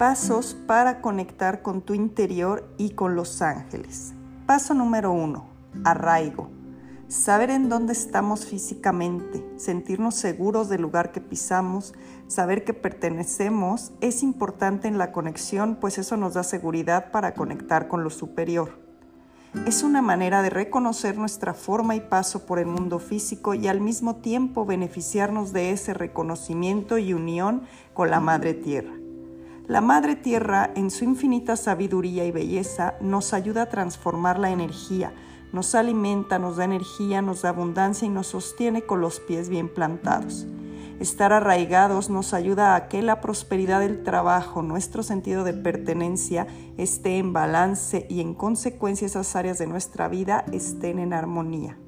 pasos para conectar con tu interior y con los ángeles. Paso número uno, arraigo. Saber en dónde estamos físicamente, sentirnos seguros del lugar que pisamos, saber que pertenecemos es importante en la conexión, pues eso nos da seguridad para conectar con lo superior. Es una manera de reconocer nuestra forma y paso por el mundo físico y al mismo tiempo beneficiarnos de ese reconocimiento y unión con la Madre Tierra. La Madre Tierra, en su infinita sabiduría y belleza, nos ayuda a transformar la energía, nos alimenta, nos da energía, nos da abundancia y nos sostiene con los pies bien plantados. Estar arraigados nos ayuda a que la prosperidad del trabajo, nuestro sentido de pertenencia esté en balance y en consecuencia esas áreas de nuestra vida estén en armonía.